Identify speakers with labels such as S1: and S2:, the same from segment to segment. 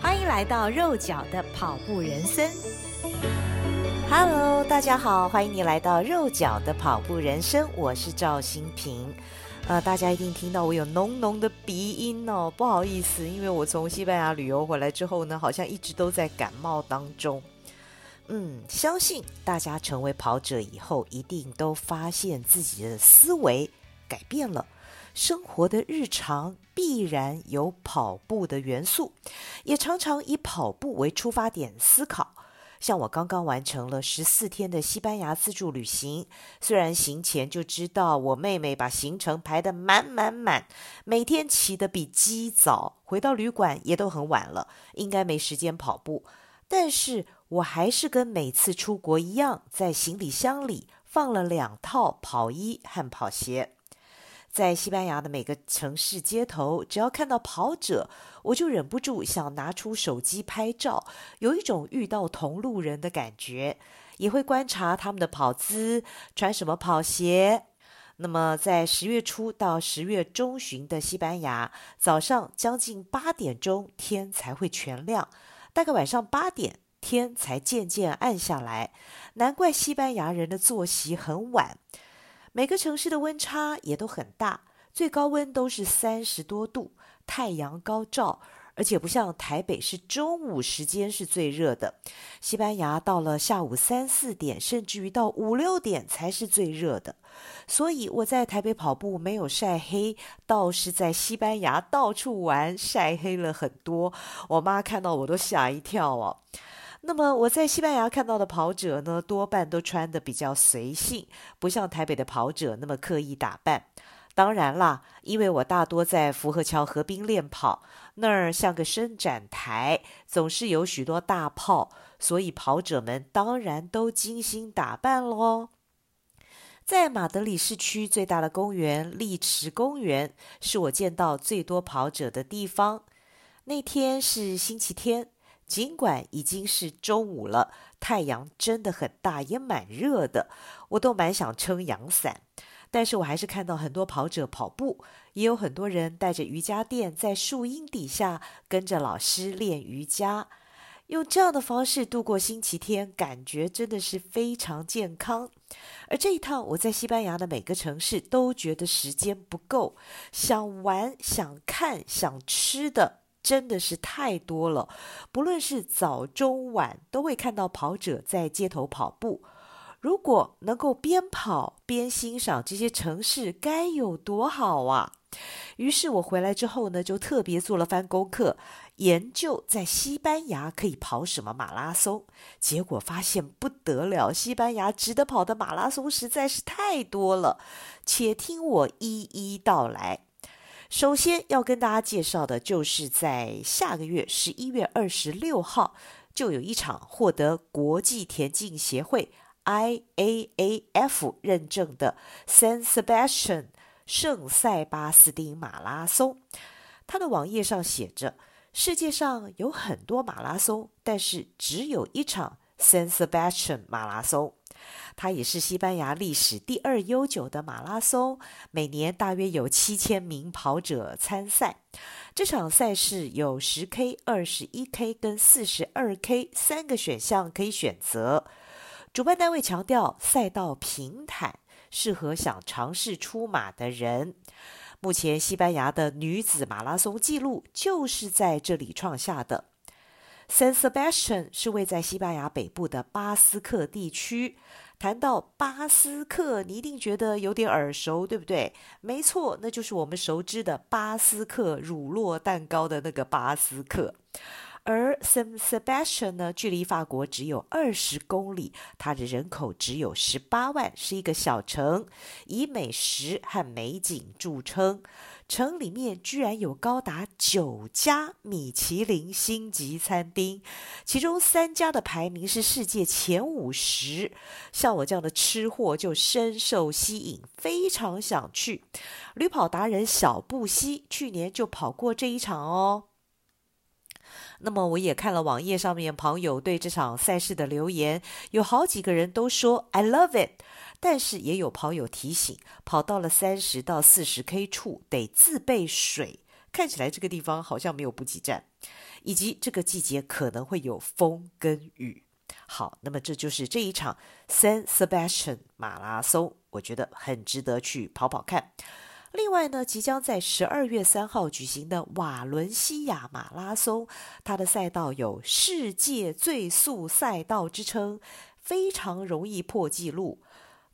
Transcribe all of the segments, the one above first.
S1: 欢迎来到肉脚的跑步人生。Hello，大家好，欢迎你来到肉脚的跑步人生，我是赵新平。呃，大家一定听到我有浓浓的鼻音哦，不好意思，因为我从西班牙旅游回来之后呢，好像一直都在感冒当中。嗯，相信大家成为跑者以后，一定都发现自己的思维改变了，生活的日常必然有跑步的元素，也常常以跑步为出发点思考。像我刚刚完成了十四天的西班牙自助旅行，虽然行前就知道我妹妹把行程排得满满满，每天起得比鸡早，回到旅馆也都很晚了，应该没时间跑步。但是我还是跟每次出国一样，在行李箱里放了两套跑衣和跑鞋。在西班牙的每个城市街头，只要看到跑者，我就忍不住想拿出手机拍照，有一种遇到同路人的感觉。也会观察他们的跑姿，穿什么跑鞋。那么，在十月初到十月中旬的西班牙，早上将近八点钟天才会全亮。大概晚上八点，天才渐渐暗下来。难怪西班牙人的作息很晚。每个城市的温差也都很大，最高温都是三十多度，太阳高照。而且不像台北是中午时间是最热的，西班牙到了下午三四点，甚至于到五六点才是最热的。所以我在台北跑步没有晒黑，倒是在西班牙到处玩晒黑了很多。我妈看到我都吓一跳哦。那么我在西班牙看到的跑者呢，多半都穿得比较随性，不像台北的跑者那么刻意打扮。当然啦，因为我大多在福和桥河滨练跑，那儿像个伸展台，总是有许多大炮，所以跑者们当然都精心打扮喽。在马德里市区最大的公园丽池公园，是我见到最多跑者的地方。那天是星期天，尽管已经是中午了，太阳真的很大，也蛮热的，我都蛮想撑阳伞。但是我还是看到很多跑者跑步，也有很多人带着瑜伽垫在树荫底下跟着老师练瑜伽，用这样的方式度过星期天，感觉真的是非常健康。而这一趟我在西班牙的每个城市都觉得时间不够，想玩、想看、想吃的真的是太多了。不论是早、中、晚，都会看到跑者在街头跑步。如果能够边跑边欣赏这些城市，该有多好啊！于是我回来之后呢，就特别做了番功课，研究在西班牙可以跑什么马拉松。结果发现不得了，西班牙值得跑的马拉松实在是太多了。且听我一一道来。首先要跟大家介绍的就是在下个月十一月二十六号，就有一场获得国际田径协会。IAAF 认证的 San Sebastian 圣塞巴斯丁马拉松，它的网页上写着：世界上有很多马拉松，但是只有一场 San Sebastian 马拉松。它也是西班牙历史第二悠久的马拉松，每年大约有七千名跑者参赛。这场赛事有十 K、二十一 K 跟四十二 K 三个选项可以选择。主办单位强调赛道平坦，适合想尝试出马的人。目前西班牙的女子马拉松纪录就是在这里创下的。San Sebastian 是位在西班牙北部的巴斯克地区。谈到巴斯克，你一定觉得有点耳熟，对不对？没错，那就是我们熟知的巴斯克乳酪蛋糕的那个巴斯克。而 Saint Sebastian 呢，距离法国只有二十公里，它的人口只有十八万，是一个小城，以美食和美景著称。城里面居然有高达九家米其林星级餐厅，其中三家的排名是世界前五十。像我这样的吃货就深受吸引，非常想去。旅跑达人小布希去年就跑过这一场哦。那么我也看了网页上面朋友对这场赛事的留言，有好几个人都说 I love it，但是也有跑友提醒，跑到了三十到四十 K 处得自备水，看起来这个地方好像没有补给站，以及这个季节可能会有风跟雨。好，那么这就是这一场 San Sebastian 马拉松，我觉得很值得去跑跑看。另外呢，即将在十二月三号举行的瓦伦西亚马拉松，它的赛道有“世界最速赛道”之称，非常容易破纪录。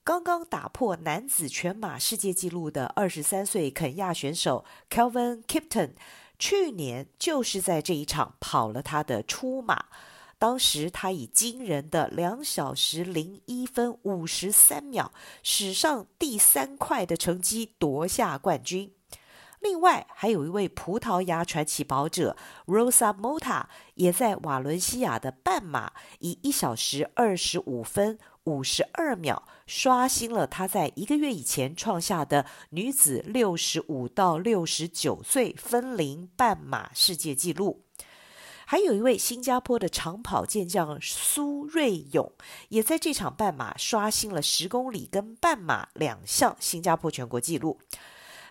S1: 刚刚打破男子全马世界纪录的二十三岁肯亚选手 Kelvin Kipton，去年就是在这一场跑了他的出马。当时他以惊人的两小时零一分五十三秒，史上第三快的成绩夺下冠军。另外，还有一位葡萄牙传奇跑者 Rosa Mota，也在瓦伦西亚的半马以一小时二十五分五十二秒，刷新了他在一个月以前创下的女子六十五到六十九岁分龄半马世界纪录。还有一位新加坡的长跑健将苏瑞勇，也在这场半马刷新了十公里跟半马两项新加坡全国纪录。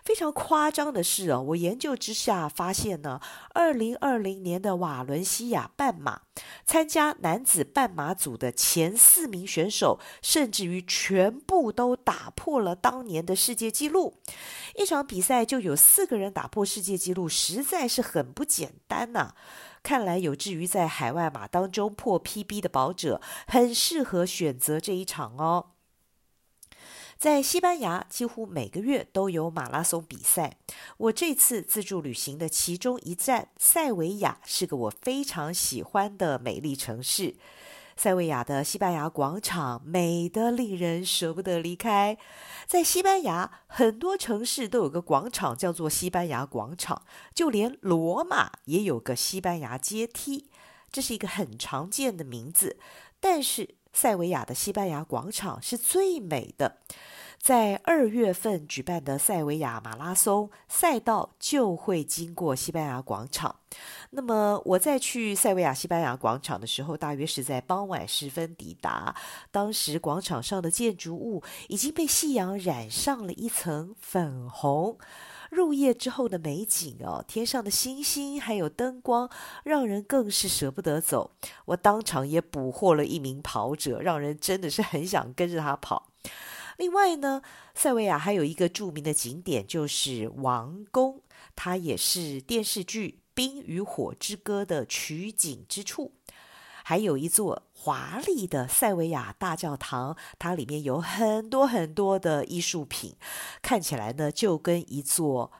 S1: 非常夸张的是哦，我研究之下发现呢，二零二零年的瓦伦西亚半马参加男子半马组的前四名选手，甚至于全部都打破了当年的世界纪录。一场比赛就有四个人打破世界纪录，实在是很不简单呐、看来有志于在海外马当中破 PB 的跑者，很适合选择这一场哦。在西班牙，几乎每个月都有马拉松比赛。我这次自助旅行的其中一站塞维亚，是个我非常喜欢的美丽城市。塞维亚的西班牙广场美得令人舍不得离开。在西班牙，很多城市都有个广场叫做西班牙广场，就连罗马也有个西班牙阶梯，这是一个很常见的名字。但是塞维亚的西班牙广场是最美的。在二月份举办的塞维亚马拉松赛道就会经过西班牙广场。那么我在去塞维亚西班牙广场的时候，大约是在傍晚时分抵达。当时广场上的建筑物已经被夕阳染上了一层粉红。入夜之后的美景哦，天上的星星还有灯光，让人更是舍不得走。我当场也捕获了一名跑者，让人真的是很想跟着他跑。另外呢，塞维亚还有一个著名的景点，就是王宫，它也是电视剧《冰与火之歌》的取景之处。还有一座华丽的塞维亚大教堂，它里面有很多很多的艺术品，看起来呢就跟一座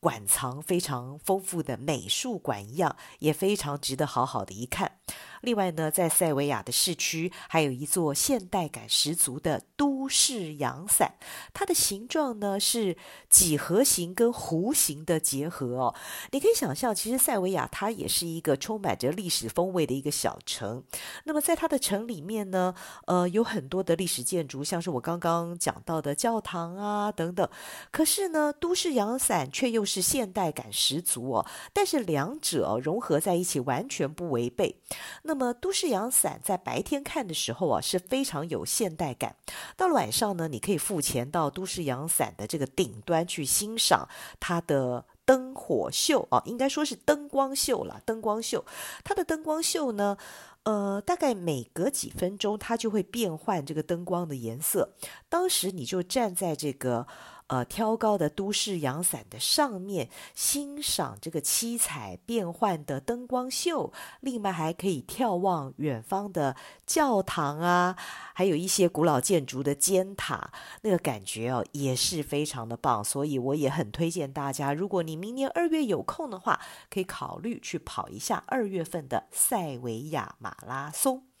S1: 馆藏非常丰富的美术馆一样，也非常值得好好的一看。另外呢，在塞维亚的市区还有一座现代感十足的都市阳伞，它的形状呢是几何形跟弧形的结合哦。你可以想象，其实塞维亚它也是一个充满着历史风味的一个小城。那么在它的城里面呢，呃，有很多的历史建筑，像是我刚刚讲到的教堂啊等等。可是呢，都市阳伞却又是现代感十足哦。但是两者融合在一起，完全不违背。那那么，都市阳伞在白天看的时候啊，是非常有现代感。到了晚上呢，你可以付钱到都市阳伞的这个顶端去欣赏它的灯火秀啊，应该说是灯光秀了。灯光秀，它的灯光秀呢，呃，大概每隔几分钟，它就会变换这个灯光的颜色。当时你就站在这个。呃挑高的都市阳伞的上面，欣赏这个七彩变幻的灯光秀。另外还可以眺望远方的教堂啊，还有一些古老建筑的尖塔，那个感觉哦也是非常的棒。所以我也很推荐大家，如果你明年二月有空的话，可以考虑去跑一下二月份的塞维亚马拉松。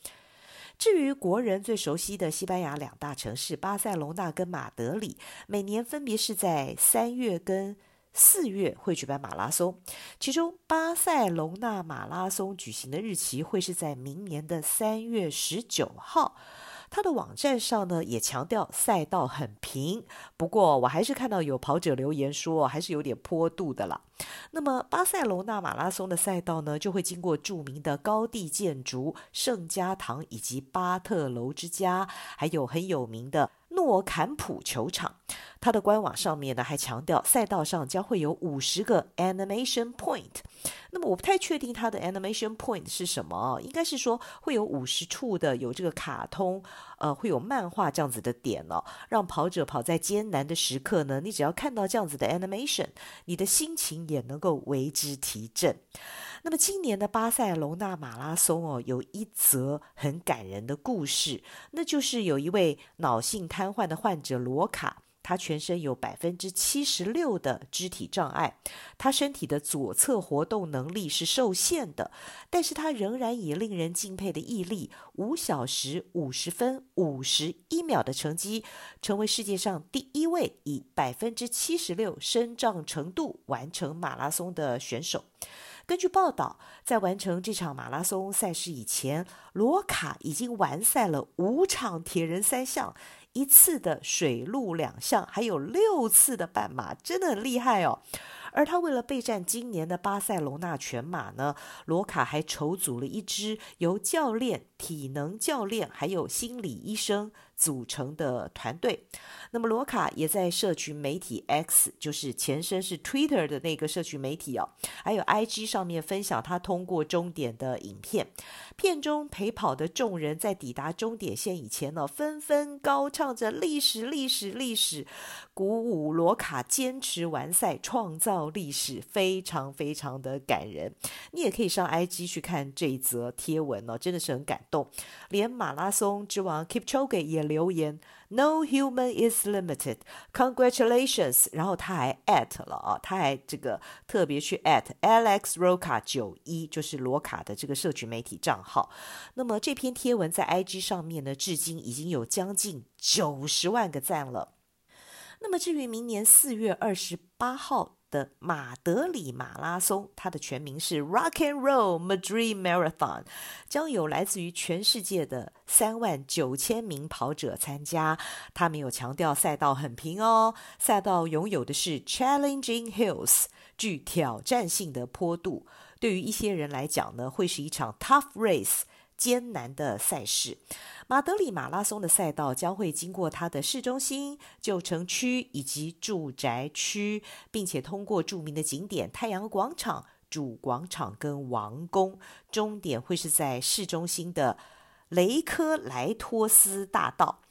S1: 至于国人最熟悉的西班牙两大城市巴塞隆纳跟马德里，每年分别是在三月跟四月会举办马拉松，其中巴塞隆纳马拉松举行的日期会是在明年的三月十九号。他的网站上呢也强调赛道很平，不过我还是看到有跑者留言说还是有点坡度的啦。那么巴塞罗那马拉松的赛道呢就会经过著名的高地建筑圣家堂以及巴特楼之家，还有很有名的。诺坎普球场，它的官网上面呢还强调，赛道上将会有五十个 animation point。那么我不太确定它的 animation point 是什么，应该是说会有五十处的有这个卡通，呃，会有漫画这样子的点哦，让跑者跑在艰难的时刻呢，你只要看到这样子的 animation，你的心情也能够为之提振。那么今年的巴塞隆纳马拉松哦，有一则很感人的故事，那就是有一位脑性瘫痪的患者罗卡，他全身有百分之七十六的肢体障碍，他身体的左侧活动能力是受限的，但是他仍然以令人敬佩的毅力，五小时五十分五十一秒的成绩，成为世界上第一位以百分之七十六身障程度完成马拉松的选手。根据报道，在完成这场马拉松赛事以前，罗卡已经完赛了五场铁人三项，一次的水陆两项，还有六次的半马，真的很厉害哦。而他为了备战今年的巴塞隆纳全马呢，罗卡还筹组了一支由教练、体能教练还有心理医生组成的团队。那么罗卡也在社群媒体 X，就是前身是 Twitter 的那个社群媒体哦，还有 IG 上面分享他通过终点的影片。片中陪跑的众人在抵达终点线以前呢，纷纷高唱着历史、历史、历史，鼓舞罗卡坚持完赛，创造历史，非常非常的感人。你也可以上 IG 去看这一则贴文哦，真的是很感动。连马拉松之王 Kipchoge 也留言。No human is limited. Congratulations！然后他还 at 了啊，他还这个特别去 at Alex Roca 九一，就是罗卡的这个社群媒体账号。那么这篇贴文在 IG 上面呢，至今已经有将近九十万个赞了。那么至于明年四月二十八号，的马德里马拉松，它的全名是 Rock and Roll Madrid Marathon，将有来自于全世界的三万九千名跑者参加。他们有强调赛道很平哦，赛道拥有的是 challenging hills，具挑战性的坡度。对于一些人来讲呢，会是一场 tough race，艰难的赛事。马德里马拉松的赛道将会经过它的市中心、旧城区以及住宅区，并且通过著名的景点太阳广场、主广场跟王宫，终点会是在市中心的雷科莱托斯大道。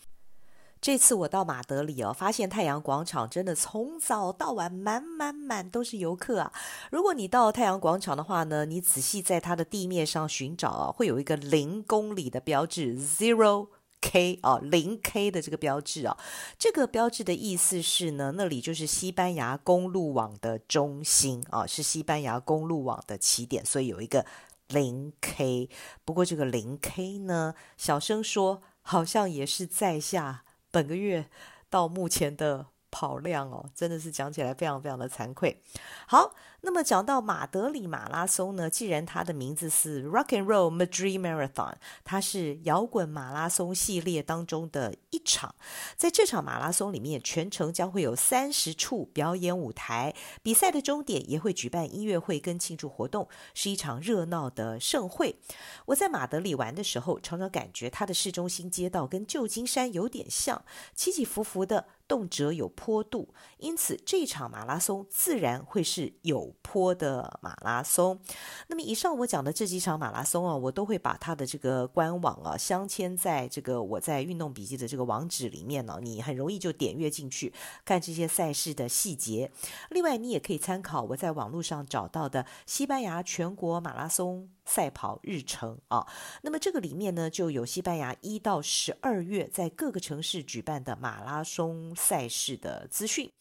S1: 这次我到马德里哦，发现太阳广场真的从早到晚满满满都是游客啊！如果你到太阳广场的话呢，你仔细在它的地面上寻找啊，会有一个零公里的标志 （Zero K） 啊，零 K 的这个标志啊。这个标志的意思是呢，那里就是西班牙公路网的中心啊，是西班牙公路网的起点，所以有一个零 K。不过这个零 K 呢，小声说好像也是在下。本个月到目前的跑量哦，真的是讲起来非常非常的惭愧。好。那么讲到马德里马拉松呢，既然它的名字是 Rock and Roll Madrid Marathon，它是摇滚马拉松系列当中的一场。在这场马拉松里面，全程将会有三十处表演舞台，比赛的终点也会举办音乐会跟庆祝活动，是一场热闹的盛会。我在马德里玩的时候，常常感觉它的市中心街道跟旧金山有点像，起起伏伏的。动辄有坡度，因此这场马拉松自然会是有坡的马拉松。那么以上我讲的这几场马拉松啊，我都会把它的这个官网啊镶嵌在这个我在运动笔记的这个网址里面呢，你很容易就点阅进去看这些赛事的细节。另外，你也可以参考我在网络上找到的西班牙全国马拉松赛跑日程啊。那么这个里面呢，就有西班牙一到十二月在各个城市举办的马拉松赛事的资讯。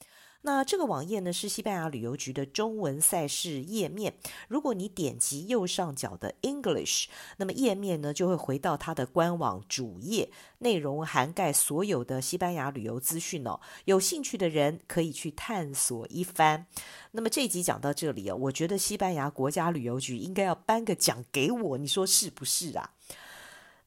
S1: 那这个网页呢，是西班牙旅游局的中文赛事页面。如果你点击右上角的 English，那么页面呢就会回到它的官网主页，内容涵盖所有的西班牙旅游资讯哦。有兴趣的人可以去探索一番。那么这集讲到这里哦，我觉得西班牙国家旅游局应该要颁个奖给我，你说是不是啊？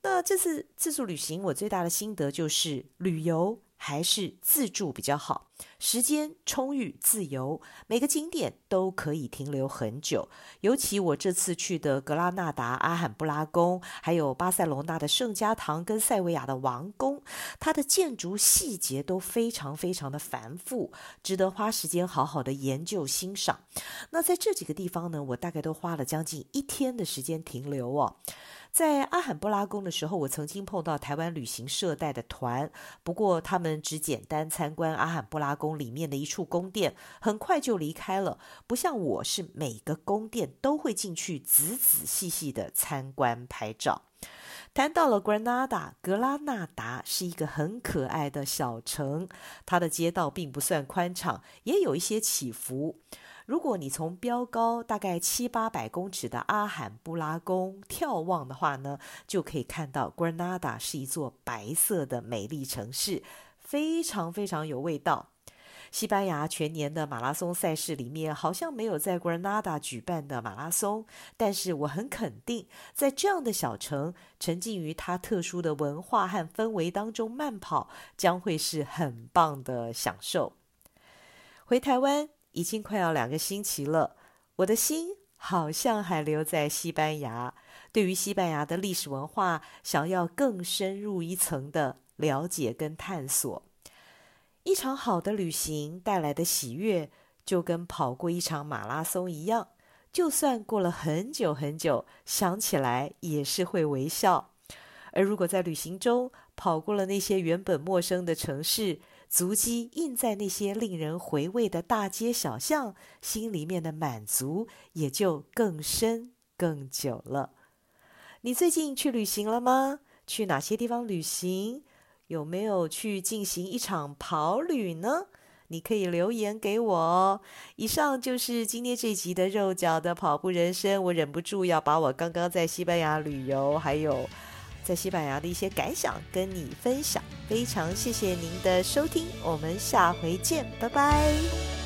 S1: 那这次自助旅行，我最大的心得就是旅游。还是自助比较好，时间充裕、自由，每个景点都可以停留很久。尤其我这次去的格拉纳达阿罕布拉宫，还有巴塞罗那的圣家堂跟塞维亚的王宫，它的建筑细节都非常非常的繁复，值得花时间好好的研究欣赏。那在这几个地方呢，我大概都花了将近一天的时间停留哦。在阿罕布拉宫的时候，我曾经碰到台湾旅行社带的团，不过他们只简单参观阿罕布拉宫里面的一处宫殿，很快就离开了。不像我是每个宫殿都会进去仔仔细细的参观拍照。谈到了 Granada，格拉纳达是一个很可爱的小城，它的街道并不算宽敞，也有一些起伏。如果你从标高大概七八百公尺的阿罕布拉宫眺望的话呢，就可以看到 Granada 是一座白色的美丽城市，非常非常有味道。西班牙全年的马拉松赛事里面，好像没有在 Granada 举办的马拉松，但是我很肯定，在这样的小城，沉浸于它特殊的文化和氛围当中慢跑，将会是很棒的享受。回台湾。已经快要两个星期了，我的心好像还留在西班牙。对于西班牙的历史文化，想要更深入一层的了解跟探索。一场好的旅行带来的喜悦，就跟跑过一场马拉松一样，就算过了很久很久，想起来也是会微笑。而如果在旅行中跑过了那些原本陌生的城市，足迹印在那些令人回味的大街小巷，心里面的满足也就更深更久了。你最近去旅行了吗？去哪些地方旅行？有没有去进行一场跑旅呢？你可以留言给我哦。以上就是今天这集的肉脚的跑步人生。我忍不住要把我刚刚在西班牙旅游，还有。在西班牙的一些感想跟你分享，非常谢谢您的收听，我们下回见，拜拜。